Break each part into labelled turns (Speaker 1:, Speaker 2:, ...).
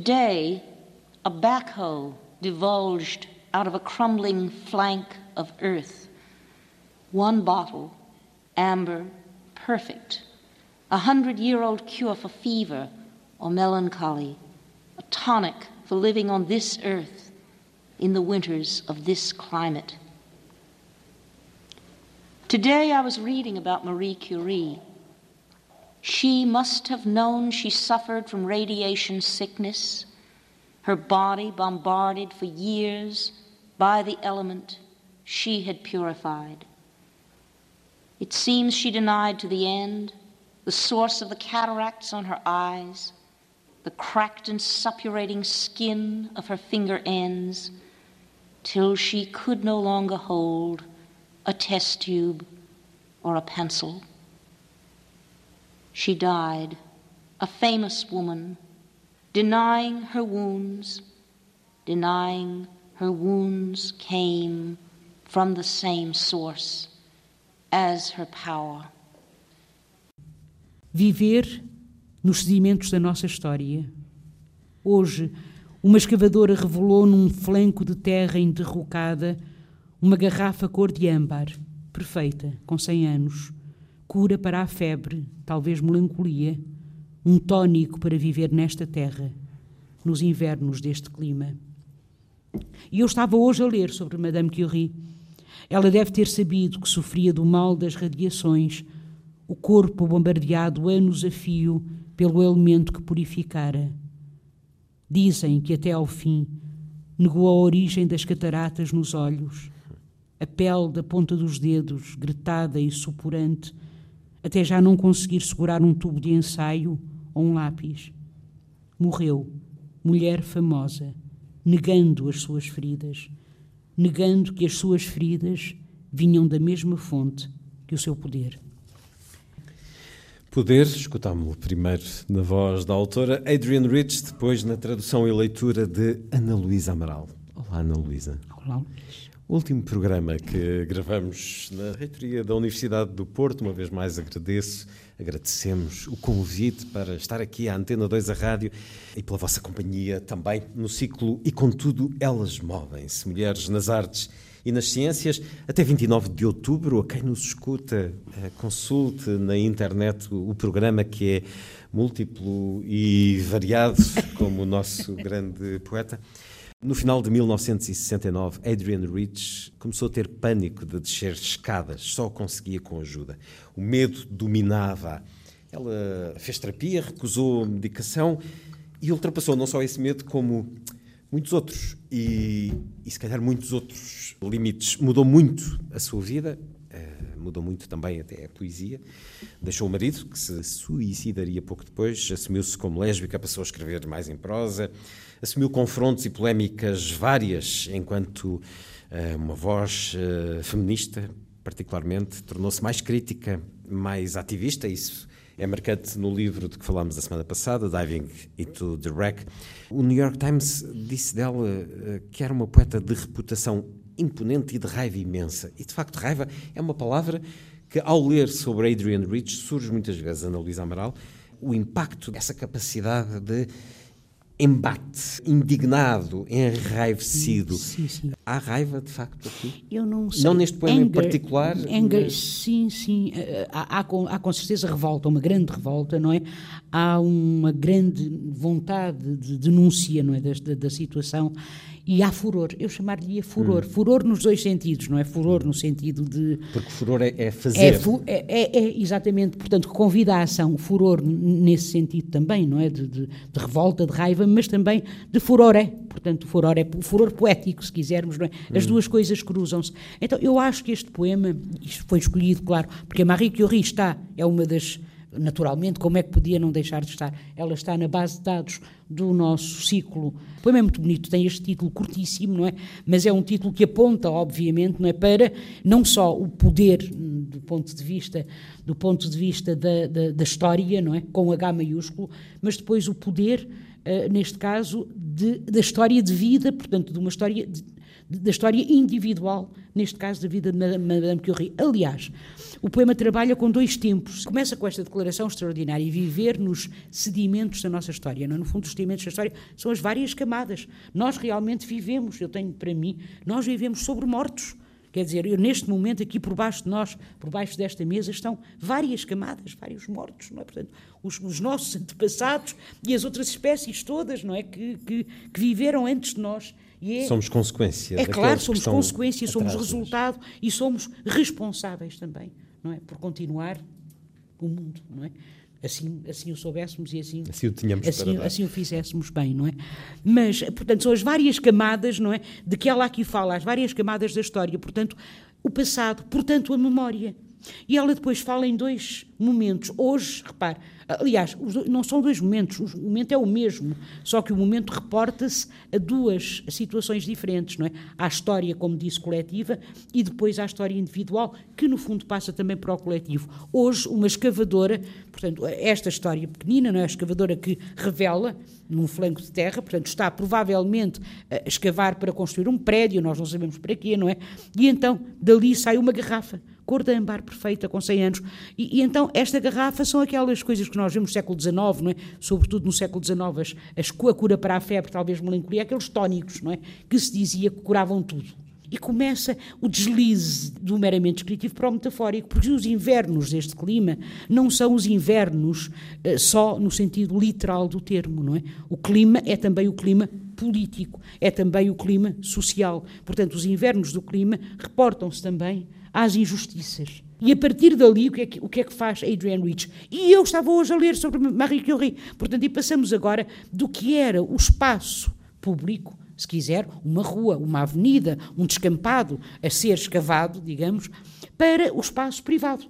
Speaker 1: Today, a backhoe divulged out of a crumbling flank of earth. One bottle, amber, perfect. A hundred year old cure for fever or melancholy. A tonic for living on this earth in the winters of this climate. Today I was reading about Marie Curie she must have known she suffered from radiation sickness, her body bombarded for years by the element she had purified. It seems she denied to the end the source of the cataracts on her eyes, the cracked and suppurating skin of her finger ends, till she could no longer hold a test tube or a pencil. She died, a famous woman, denying her wounds, denying her wounds came from the same source as her power.
Speaker 2: Viver nos sedimentos da nossa história. Hoje, uma escavadora revelou num flanco de terra enderrocada uma garrafa cor de âmbar, perfeita, com 100 anos cura para a febre, talvez melancolia, um tónico para viver nesta terra, nos invernos deste clima. E eu estava hoje a ler sobre Madame Curie. Ela deve ter sabido que sofria do mal das radiações, o corpo bombardeado anos a fio pelo elemento que purificara. Dizem que até ao fim negou a origem das cataratas nos olhos, a pele da ponta dos dedos, gretada e supurante, até já não conseguir segurar um tubo de ensaio ou um lápis. Morreu, mulher famosa, negando as suas feridas, negando que as suas feridas vinham da mesma fonte que o seu poder.
Speaker 3: Poder, escutámo-lo primeiro na voz da autora Adrienne Rich, depois na tradução e leitura de Ana Luísa Amaral. Olá, Ana Luísa.
Speaker 2: Olá, Luís.
Speaker 3: O último programa que gravamos na reitoria da Universidade do Porto, uma vez mais agradeço, agradecemos o convite para estar aqui à Antena 2 a rádio e pela vossa companhia também no ciclo E Contudo Elas Movem-se, Mulheres nas Artes e nas Ciências, até 29 de outubro. A quem nos escuta, eh, consulte na internet o programa que é múltiplo e variado, como o nosso grande poeta. No final de 1969, Adrian Rich começou a ter pânico de descer escadas, só conseguia com ajuda. O medo dominava. Ela fez terapia, recusou medicação e ultrapassou não só esse medo, como muitos outros. E, e se calhar muitos outros limites. Mudou muito a sua vida, uh, mudou muito também até a poesia. Deixou o marido, que se suicidaria pouco depois, assumiu-se como lésbica, passou a escrever mais em prosa assumiu confrontos e polémicas várias enquanto uh, uma voz uh, feminista, particularmente, tornou-se mais crítica, mais ativista. Isso é marcante no livro de que falámos a semana passada, Diving into the Wreck. O New York Times disse dela uh, que era uma poeta de reputação imponente e de raiva imensa. E de facto, raiva é uma palavra que, ao ler sobre Adrian Rich, surge muitas vezes, Ana Luísa Amaral, o impacto dessa capacidade de embate, indignado, enraivecido. Sim, sim. Há raiva, de facto, aqui?
Speaker 2: Eu não sei.
Speaker 3: Não neste poema Anger, em particular?
Speaker 2: Anger, mas... Sim, sim. Eh, há, há, há, com certeza revolta, uma grande revolta, não é? Há uma grande vontade de denúncia, não é? Da, da, da situação e há furor. Eu chamar-lhe furor. Hum. Furor nos dois sentidos, não é? Furor no sentido de.
Speaker 3: Porque furor é, é fazer.
Speaker 2: É, é, é, é, exatamente, portanto, convida a ação. Furor nesse sentido também, não é? De, de, de revolta, de raiva, mas também de furor é. Portanto, furor é furor poético, se quisermos, não é? As hum. duas coisas cruzam-se. Então, eu acho que este poema, isto foi escolhido, claro, porque a Marie Curie está, é uma das naturalmente, como é que podia não deixar de estar? Ela está na base de dados do nosso ciclo. O poema é muito bonito, tem este título curtíssimo, não é? Mas é um título que aponta, obviamente, não é para não só o poder hum, do ponto de vista do ponto de vista da, da, da história, não é? Com H maiúsculo, mas depois o poder, uh, neste caso, de, da história de vida, portanto, de uma história de, da história individual, neste caso da vida de Madame Curie. Aliás, o poema trabalha com dois tempos. Começa com esta declaração extraordinária, viver nos sedimentos da nossa história. Não? É? No fundo, os sedimentos da história são as várias camadas. Nós realmente vivemos, eu tenho para mim, nós vivemos sobre mortos. Quer dizer, eu, neste momento, aqui por baixo de nós, por baixo desta mesa, estão várias camadas, vários mortos, não é? Portanto, os, os nossos antepassados e as outras espécies todas, não é? Que, que, que viveram antes de nós
Speaker 3: é, somos consequência.
Speaker 2: É claro, somos consequência, somos resultado e somos responsáveis também, não é? Por continuar o mundo, não é? Assim, assim o soubéssemos e assim,
Speaker 3: assim o tínhamos
Speaker 2: assim, assim o fizéssemos bem, não é? Mas, portanto, são as várias camadas, não é? De que ela aqui fala, as várias camadas da história, portanto, o passado, portanto, a memória. E ela depois fala em dois momentos. Hoje, repare, aliás, não são dois momentos, o momento é o mesmo, só que o momento reporta-se a duas situações diferentes, não é? À história, como disse, coletiva e depois à história individual, que no fundo passa também para o coletivo. Hoje, uma escavadora, portanto, esta história pequenina, não é? A escavadora que revela num flanco de terra, portanto, está provavelmente a escavar para construir um prédio, nós não sabemos para quê, não é? E então, dali sai uma garrafa cor de âmbar perfeita, com 100 anos. E, e, então, esta garrafa são aquelas coisas que nós vemos no século XIX, não é? sobretudo no século XIX, as, as, a cura para a febre, talvez melancolia, aqueles tónicos, não é? que se dizia que curavam tudo. E começa o deslize do meramente descritivo para o metafórico, porque os invernos deste clima não são os invernos uh, só no sentido literal do termo, não é? O clima é também o clima político, é também o clima social. Portanto, os invernos do clima reportam-se também às injustiças. E a partir dali, o que, é que, o que é que faz Adrienne Rich? E eu estava hoje a ler sobre Marie Curie. Portanto, e passamos agora do que era o espaço público, se quiser, uma rua, uma avenida, um descampado a ser escavado, digamos, para o espaço privado.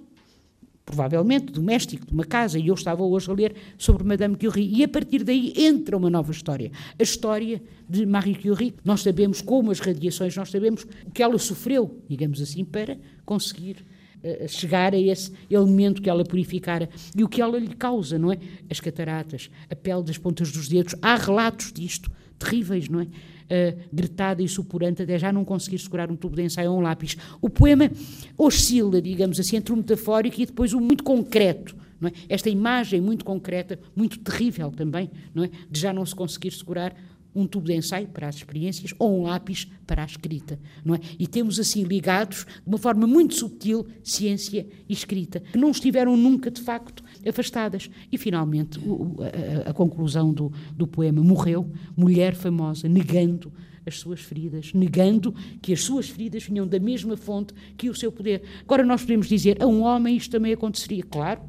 Speaker 2: Provavelmente doméstico, de uma casa. E eu estava hoje a ler sobre Madame Curie. E a partir daí entra uma nova história. A história de Marie Curie. Nós sabemos como as radiações, nós sabemos o que ela sofreu, digamos assim, para conseguir uh, chegar a esse elemento que ela purificara e o que ela lhe causa, não é? As cataratas, a pele das pontas dos dedos. Há relatos disto terríveis, não é? Uh, gritada e supurante até já não conseguir segurar um tubo de ensaio ou um lápis. O poema oscila, digamos assim, entre o metafórico e depois o muito concreto. É? Esta imagem muito concreta, muito terrível também, é? de já não se conseguir segurar um tubo de ensaio para as experiências ou um lápis para a escrita, não é? E temos assim ligados de uma forma muito subtil ciência e escrita, que não estiveram nunca de facto afastadas. E finalmente o, a, a, conclusão do, do poema morreu, mulher famosa, negando as suas feridas, negando que as suas feridas vinham da mesma fonte que o seu poder. Agora nós podemos dizer a um homem isto também aconteceria, claro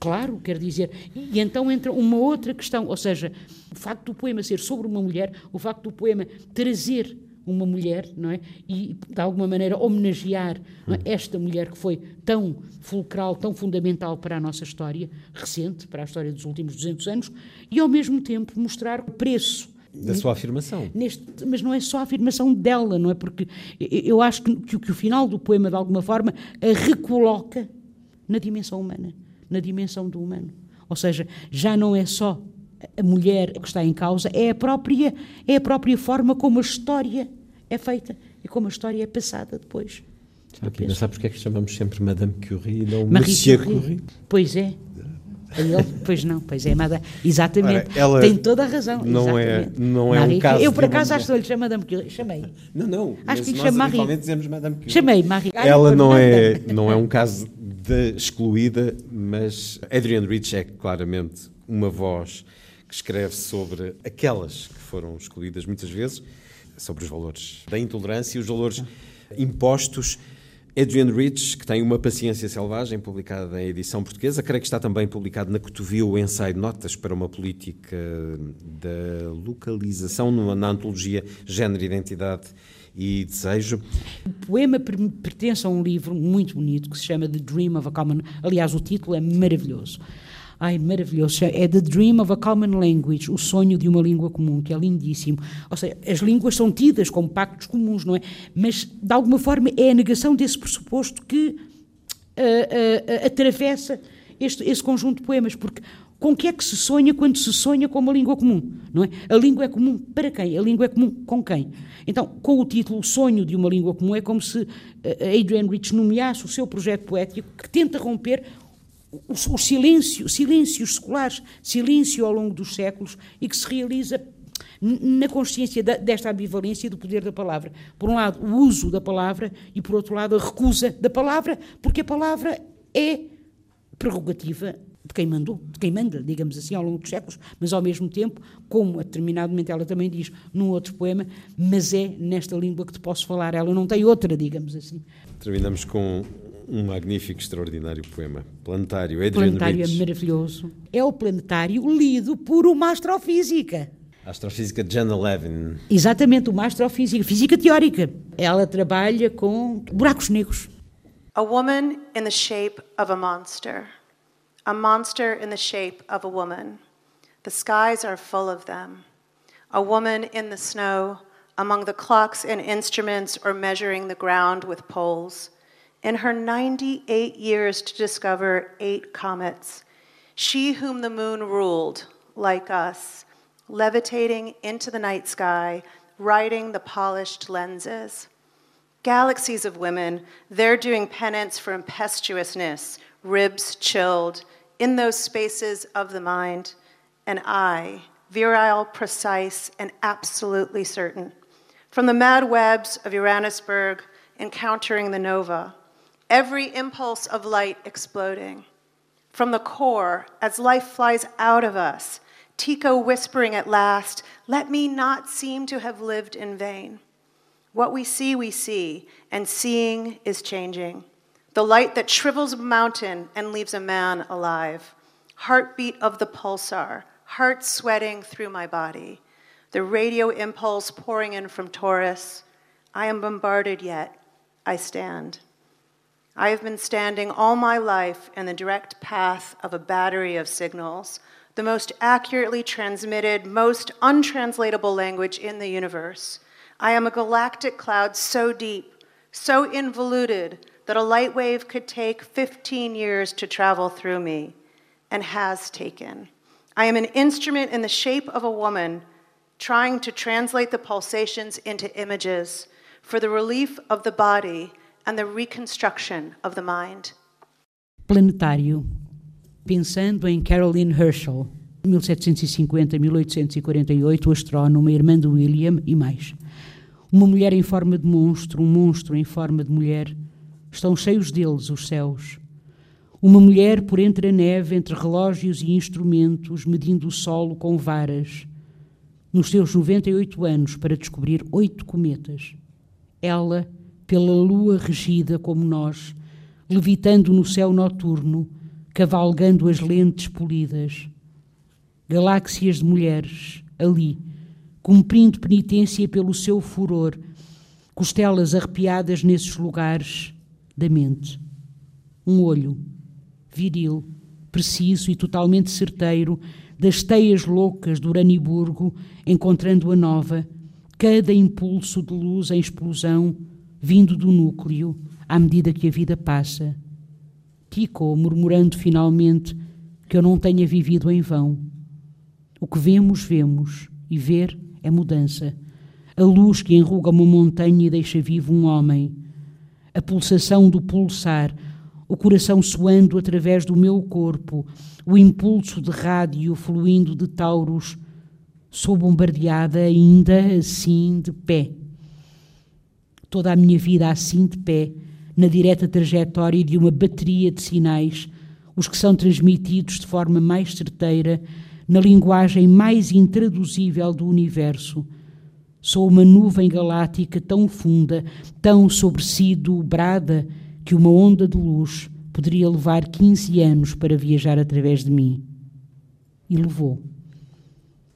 Speaker 2: Claro, quer dizer. E então entra uma outra questão, ou seja, o facto do poema ser sobre uma mulher, o facto do poema trazer uma mulher, não é? E de alguma maneira homenagear é? esta mulher que foi tão fulcral, tão fundamental para a nossa história recente, para a história dos últimos 200 anos, e ao mesmo tempo mostrar o preço
Speaker 3: da sua afirmação.
Speaker 2: Neste, mas não é só a afirmação dela, não é? Porque eu acho que, que, que o final do poema, de alguma forma, a recoloca na dimensão humana na dimensão do humano. Ou seja, já não é só a mulher que está em causa, é a própria, é a própria forma como a história é feita e como a história é passada depois.
Speaker 3: Aqui, não sabe porque é que chamamos sempre Madame Curie e não Marie Monsieur Curie? Curie?
Speaker 2: Pois é. Ele, pois não, pois é, Madame, exatamente, Ora, tem toda a razão.
Speaker 3: Não é, não é um caso.
Speaker 2: Eu por acaso acho que lhe chamo Madame Curie, chamei.
Speaker 3: Não, não.
Speaker 2: Acho que
Speaker 3: lhe
Speaker 2: chamo Marie.
Speaker 3: dizemos Madame Curie.
Speaker 2: Chamei Marie.
Speaker 3: Ela não é, não é um caso de excluída, mas Adrian Rich é claramente uma voz que escreve sobre aquelas que foram excluídas muitas vezes. sobre os valores da intolerância e os valores impostos. Adrian Rich, que tem uma Paciência Selvagem, publicada em edição portuguesa, creio que está também publicado na Cotovil o ensaio notas para uma política da localização na antologia Gênero, Identidade e Desejo.
Speaker 2: O poema pertence a um livro muito bonito que se chama The Dream of a Common. Aliás, o título é maravilhoso. Ai, maravilhoso. É The Dream of a Common Language, o sonho de uma língua comum, que é lindíssimo. Ou seja, as línguas são tidas como pactos comuns, não é? Mas, de alguma forma, é a negação desse pressuposto que uh, uh, atravessa este, esse conjunto de poemas, porque com que é que se sonha quando se sonha com uma língua comum, não é? A língua é comum para quem? A língua é comum com quem? Então, com o título Sonho de uma Língua Comum, é como se Adrian Rich nomeasse o seu projeto poético que tenta romper o, o silêncio, silêncios seculares, silêncio ao longo dos séculos e que se realiza na consciência da, desta ambivalência do poder da palavra. Por um lado, o uso da palavra e, por outro lado, a recusa da palavra, porque a palavra é prerrogativa de quem mandou, de quem manda, digamos assim, ao longo dos séculos, mas ao mesmo tempo, como a determinado momento ela também diz num outro poema, mas é nesta língua que te posso falar, ela não tem outra, digamos assim.
Speaker 3: Terminamos com um magnífico, extraordinário poema. Planetário, Adrian
Speaker 2: Planetário Rich. é maravilhoso. É o planetário lido por uma astrofísica.
Speaker 3: A astrofísica Jana Levin.
Speaker 2: Exatamente, uma astrofísica, física teórica. Ela trabalha com buracos negros.
Speaker 4: A woman in the shape of a monster. A monster in the shape of a woman. The skies are full of them. A woman in the snow, among the clocks and instruments or measuring the ground with poles. in her 98 years to discover eight comets, she whom the moon ruled, like us, levitating into the night sky, riding the polished lenses. Galaxies of women, they're doing penance for impetuousness, ribs chilled, in those spaces of the mind. And I, virile, precise, and absolutely certain. From the mad webs of Uranusburg, encountering the nova, every impulse of light exploding. From the core, as life flies out of us, Tico whispering at last, Let me not seem to have lived in vain. What we see, we see, and seeing is changing. The light that shrivels a mountain and leaves a man alive. Heartbeat of the pulsar, heart sweating through my body. The radio impulse pouring in from Taurus. I am bombarded yet. I stand. I have been standing all my life in the direct path of a battery of signals, the most accurately transmitted, most untranslatable language in the universe. I am a galactic cloud so deep, so involuted, that a light wave could take 15 years to travel through me, and has taken. I am an instrument in the shape of a woman trying to translate the pulsations into images for the relief of the body and the reconstruction of the mind.
Speaker 2: Planetário. Pensando em Caroline Herschel, 1750-1848, astrónoma, irmã de William e mais. Uma mulher em forma de monstro, um monstro em forma de mulher. Estão cheios deles os céus. Uma mulher por entre a neve, entre relógios e instrumentos, medindo o solo com varas. Nos seus 98 anos, para descobrir oito cometas. Ela pela lua regida como nós, levitando no céu noturno, cavalgando as lentes polidas. Galáxias de mulheres, ali, cumprindo penitência pelo seu furor, costelas arrepiadas nesses lugares da mente. Um olho, viril, preciso e totalmente certeiro, das teias loucas do Uraniburgo, encontrando a nova, cada impulso de luz em explosão, vindo do núcleo à medida que a vida passa. Tico, murmurando finalmente que eu não tenha vivido em vão. O que vemos, vemos, e ver é mudança. A luz que enruga uma montanha e deixa vivo um homem. A pulsação do pulsar, o coração soando através do meu corpo, o impulso de rádio fluindo de Taurus, sou bombardeada ainda assim de pé. Toda a minha vida assim de pé, na direta trajetória de uma bateria de sinais, os que são transmitidos de forma mais certeira, na linguagem mais intraduzível do universo, Sou uma nuvem galáctica tão funda, tão sobre si dobrada, que uma onda de luz poderia levar 15 anos para viajar através de mim. E levou.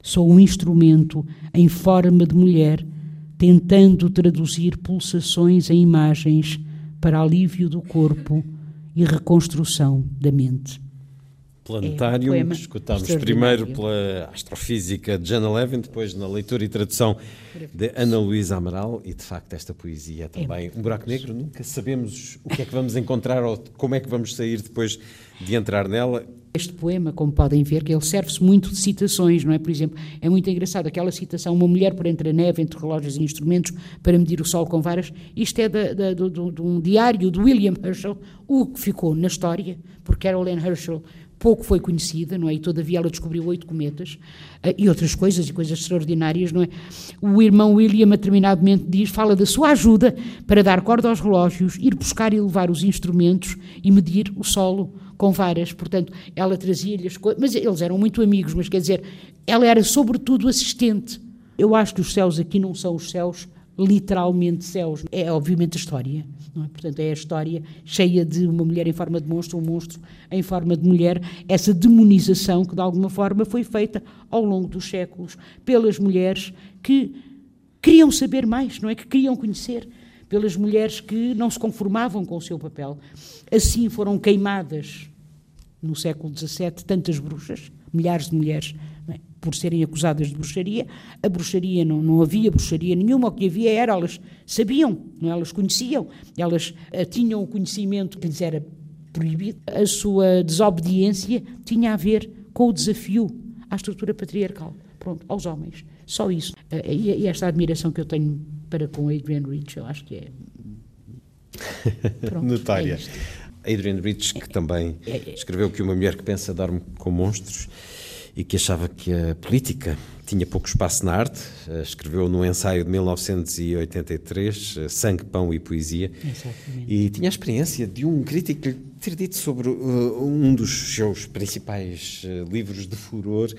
Speaker 2: Sou um instrumento em forma de mulher, tentando traduzir pulsações em imagens para alívio do corpo e reconstrução da mente.
Speaker 3: Planetário, é um escutámos primeiro pela astrofísica de Jana Levin, depois na leitura e tradução de Ana Luísa Amaral, e de facto esta poesia é também é um buraco negro, nunca sabemos o que é que vamos encontrar ou como é que vamos sair depois de entrar nela.
Speaker 2: Este poema, como podem ver, que ele serve-se muito de citações, não é? Por exemplo, é muito engraçado aquela citação, uma mulher por entre a neve, entre relógios e instrumentos, para medir o sol com varas. Isto é de, de, de, de um diário de William Herschel, o que ficou na história, porque Caroline Herschel pouco foi conhecida, não é? E todavia ela descobriu oito cometas uh, e outras coisas, e coisas extraordinárias, não é? O irmão William, momento, diz, fala da sua ajuda para dar corda aos relógios, ir buscar e levar os instrumentos e medir o solo com varas. Portanto, ela trazia-lhe as coisas, mas eles eram muito amigos, mas quer dizer, ela era sobretudo assistente. Eu acho que os céus aqui não são os céus literalmente céus. É obviamente a história. É? Portanto, é a história cheia de uma mulher em forma de monstro, um monstro em forma de mulher, essa demonização que de alguma forma foi feita ao longo dos séculos pelas mulheres que queriam saber mais, não é? Que queriam conhecer, pelas mulheres que não se conformavam com o seu papel. Assim foram queimadas no século XVII tantas bruxas, milhares de mulheres por serem acusadas de bruxaria. A bruxaria não, não havia bruxaria nenhuma, o que havia era, elas sabiam, não, é? elas conheciam, elas uh, tinham o conhecimento que lhes era proibido. A sua desobediência tinha a ver com o desafio à estrutura patriarcal, pronto, aos homens. Só isso. Uh, e, e, esta admiração que eu tenho para com Adrian Rich, eu acho que é.
Speaker 3: Pronto, Notária. É Adrian Rich, que também é, é, escreveu que uma mulher que pensa dorme com monstros e que achava que a política tinha pouco espaço na arte. Eh, escreveu no ensaio de 1983, eh, Sangue, Pão e Poesia. Exatamente. E tinha a experiência de um crítico ter dito sobre uh, um dos seus principais uh, livros de furor,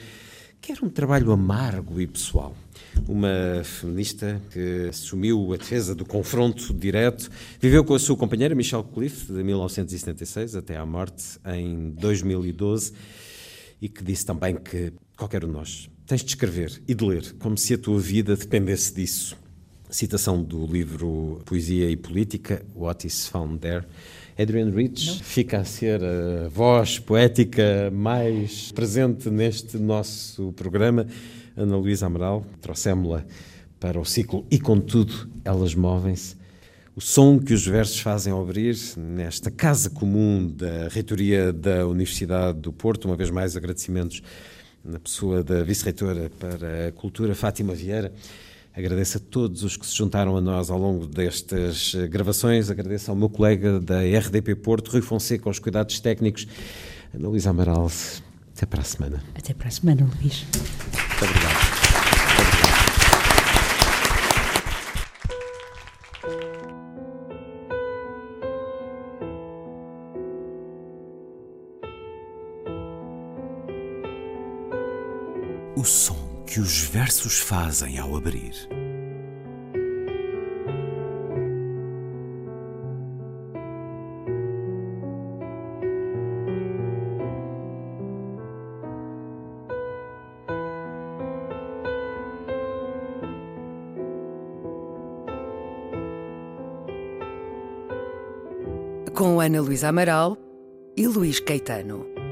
Speaker 3: que era um trabalho amargo e pessoal. Uma feminista que assumiu a defesa do confronto direto, viveu com a sua companheira Michelle Cliff, de 1976 até à morte, em 2012 e que disse também que qualquer um de nós tens de escrever e de ler, como se a tua vida dependesse disso. Citação do livro Poesia e Política, What is Found There. Adrian Rich Não. fica a ser a voz poética mais presente neste nosso programa. Ana Luísa Amaral, trouxemos-la para o ciclo E Contudo Elas Movem-se o som que os versos fazem abrir nesta casa comum da reitoria da Universidade do Porto. Uma vez mais, agradecimentos na pessoa da vice-reitora para a Cultura, Fátima Vieira. Agradeço a todos os que se juntaram a nós ao longo destas gravações. Agradeço ao meu colega da RDP Porto, Rui Fonseca, aos cuidados técnicos. Ana Luísa Amaral, até para a semana.
Speaker 2: Até para a semana, Luís.
Speaker 3: Muito obrigado.
Speaker 5: Os versos fazem ao abrir.
Speaker 6: Com Ana Luísa Amaral e Luís Caetano.